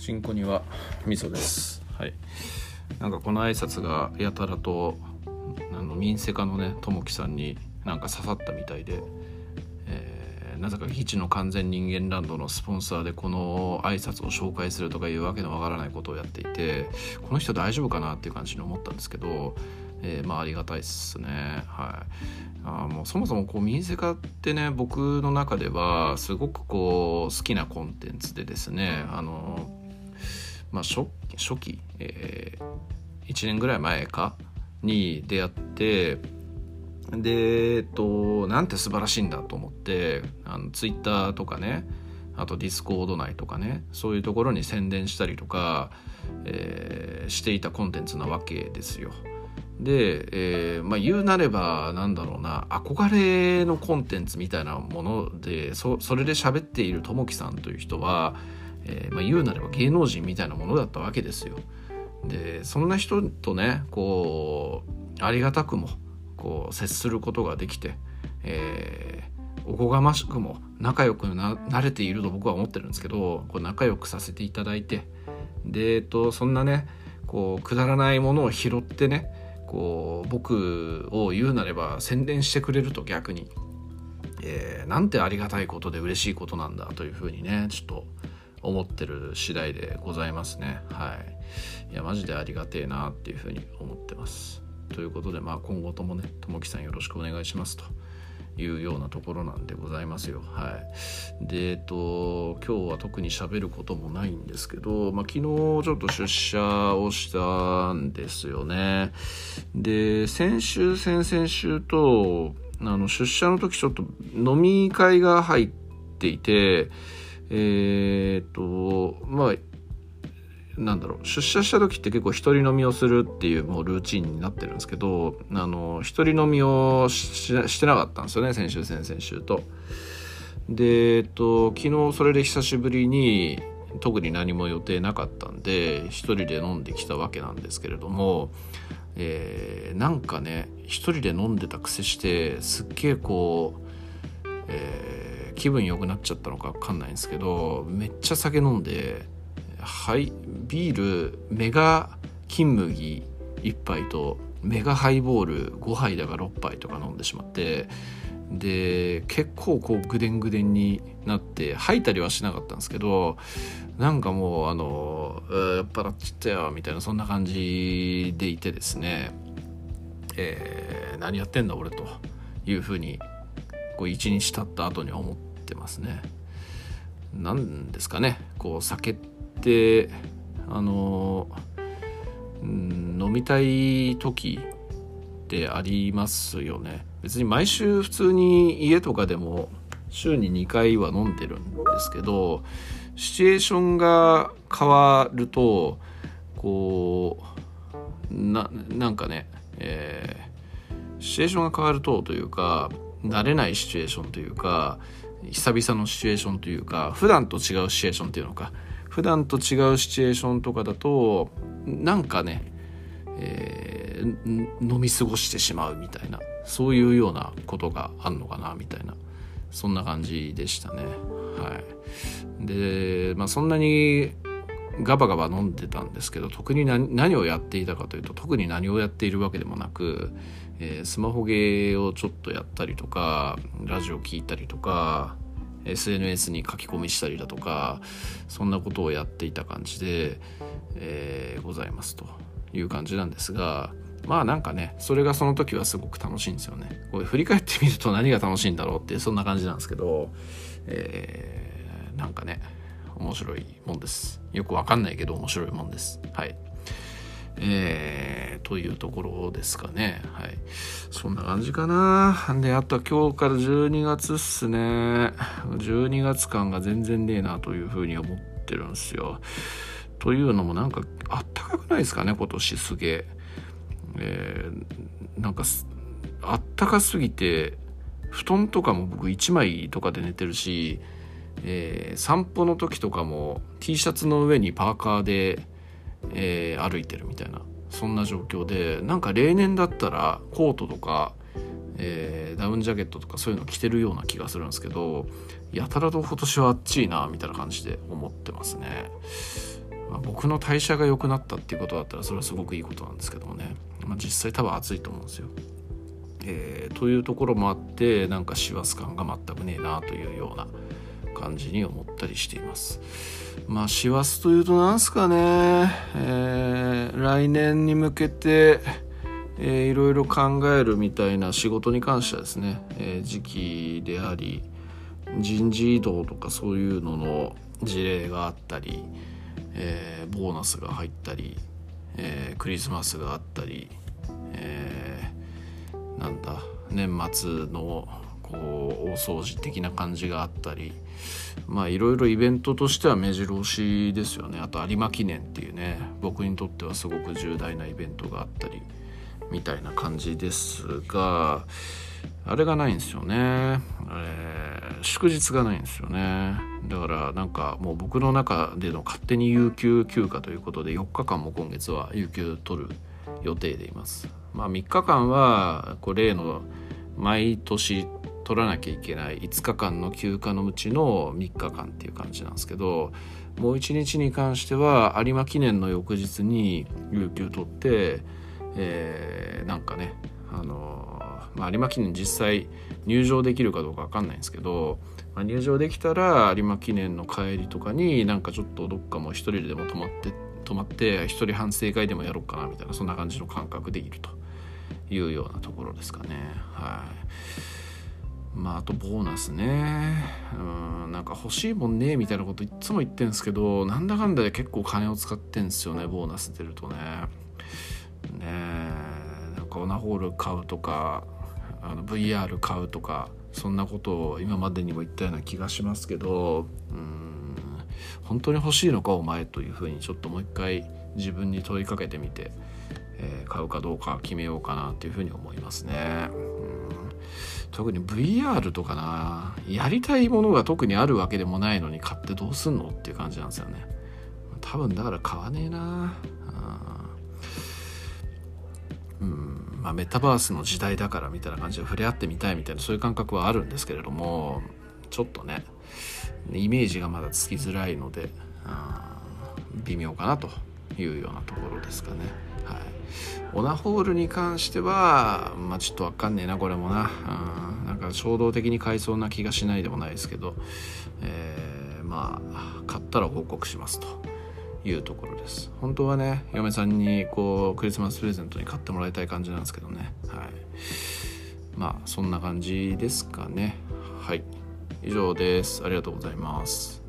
チンコには味噌です。はい。なんかこの挨拶がやたらとあの民生課のねともきさんになんか刺さったみたいで、えーなぜか基地の完全人間ランドのスポンサーでこの挨拶を紹介するとかいうわけのわからないことをやっていてこの人大丈夫かなっていう感じに思ったんですけど、えーまあありがたいっすね。はい。あもうそもそもこう民生化ってね僕の中ではすごくこう好きなコンテンツでですねあのまあ初初期、え1年ぐらい前かに出会ってでえっとなんて素晴らしいんだと思ってあのツイッターとかねあとディスコード内とかねそういうところに宣伝したりとか、えーしていたコンテンツなわけですよ。で、えーまあ、言うなればなんだろうな憧れのコンテンツみたいなものでそそれで喋っているトモキさんという人は、えーまあ、言うなれば芸能人みたいなものだったわけですよ。でそんな人とねこうありがたくもこう接することができて、えーおこがましくも仲良くなれていると僕は思ってるんですけどこう仲良くさせていただいてで、えっと、そんなねこうくだらないものを拾ってねこう僕を言うなれば宣伝してくれると逆に、えーなんてありがたいことで嬉しいことなんだというふうにねちょっと思ってる次第でございますね。はい。いやマジでありがてえなっていうふうに思ってます。ということでまあ今後ともねともきさんよろしくお願いします。というようなところなんでございますよ。はい、でえっと今日は特に喋ることもないんですけど、まあ、昨日ちょっと出社をしたんですよね。で先週先々週とあの出社の時ちょっと飲み会が入っていてえーっとまあなんだろう出社した時って結構一人飲みをするっていうもうルーチンになってるんですけどあの一人飲みをしてなかったんですよね先週先々週と。でえっと昨日それで久しぶりに特に何も予定なかったんで一人で飲んできたわけなんですけれども、えーなんかね一人で飲んでた癖してすっげえこう、えー気分良くなっちゃったのか分かんないんですけどめっちゃ酒飲んではいビールメガ金麦1杯とメガハイボール5杯だか6杯とか飲んでしまってで結構こうぐでんぐでんになって吐いたりはしなかったんですけどなんかもうあの「酔っ払っちゃったよ」みたいなそんな感じでいてですね、えー何やってんだ俺というふうにこう一日経った後に思っててますね。なんですかねこう酒ってあの飲みたい時ってありますよね別に毎週普通に家とかでも週に2回は飲んでるんですけどシチュエーションが変わるとこうななんかね、えーシチュエーションが変わるとというか慣れないシチュエーションというか久々のシチュエーションというか普段と違うシチュエーションっていうのか。普段と違うシチュエーションとかだとなんかね、えー飲み過ごしてしまうみたいなそういうようなことがあんのかなみたいな。そんな感じでしたね。はい。でまあそんなにガバガバ飲んでたんですけど特に何をやっていたかというと特に何をやっているわけでもなく、えースマホゲーをちょっとやったりとかラジオ聞いたりとか SNS に書き込みしたりだとかそんなことをやっていた感じで、えーございますという感じなんですがまあなんかねそれがその時はすごく楽しいんですよね。これ振り返ってみると何が楽しいんだろうってそんな感じなんですけど、えーなんかね面白いもんです。よくわかんないけど面白いもんです。はい。えーというところですかね。はい。そんな感じかな。であとは今日から12月っすね。12月感が全然ねえなというふうに思ってるんですよ。というのもなんかあったかくないですかね今年すげえ。えーなんかあったかすぎて布団とかも僕1枚とかで寝てるし、えー散歩の時とかも T シャツの上にパーカーで、えー歩いてるみたいなそんな状況でなんか例年だったらコートとか、えーダウンジャケットとかそういうの着てるような気がするんですけどやたらと今年は暑いなみたいな感じで思ってますね。まあ、僕の代謝が良くなったっていうことだったらそれはすごくいいことなんですけどもね、まあ、実際多分暑いと思うんですよ。えー、というところもあってなんか師走感が全くねえなというような感じに思ったりしています。まあ師走というと何すかね、えー、来年に向けて、えー、いろいろ考えるみたいな仕事に関してはですね、えー、時期であり人事異動とかそういうのの事例があったり、えー、ボーナスが入ったり、えー、クリスマスがあったり、えー、なんだ年末のこう大掃除的な感じがあったりまあいろいろイベントとしては目白押しですよね。あと有馬記念っていうね僕にとってはすごく重大なイベントがあったりみたいな感じですがあれがないんですよね、えー、祝日がないんですよね。だからなんかもう僕の中での勝手に有給休暇ということで4日間も今月は有給取る予定でいます。まあ3日間はこう例の毎年取らなきゃいけない。5日間の休暇のうちの3日間っていう感じなんですけどもう1日に関しては有馬記念の翌日に有給取って、えー、なんかねあのまあ、有馬記念実際入場できるかどうか分かんないんですけど、まあ、入場できたら有馬記念の帰りとかになんかちょっとどっかも一人でも泊まって泊まって一人反省会でもやろうかなみたいなそんな感じの感覚でいるというようなところですかね。はい。まああとボーナスねうんなんか欲しいもんねみたいなこといつも言ってんすけどなんだかんだで結構金を使ってんすよねボーナス出るとねねえなんかオナホール買うとかあの VR 買うとかそんなことを今までにも言ったような気がしますけどうん本当に欲しいのかお前というふうにちょっともう一回自分に問いかけてみて、えー、買うかどうか決めようかなというふうに思いますね。特に VR とかなやりたいものが特にあるわけでもないのに買ってどうすんのっていう感じなんですよね。多分だから買わねえな。うん。まあ、メタバースの時代だからみたいな感じで触れ合ってみたいみたいなそういう感覚はあるんですけれどもちょっとねイメージがまだつきづらいので微妙かなと。いうようなところですかね。はい、オナホールに関しては、まあ、ちょっと分かんねえなこれもな。うんなんか衝動的に買いそうな気がしないでもないですけど、えー、まあ買ったら報告しますと。いうところです。本当はね嫁さんにこうクリスマスプレゼントに買ってもらいたい感じなんですけどね。はい。まあそんな感じですかね。はい。以上です。ありがとうございます。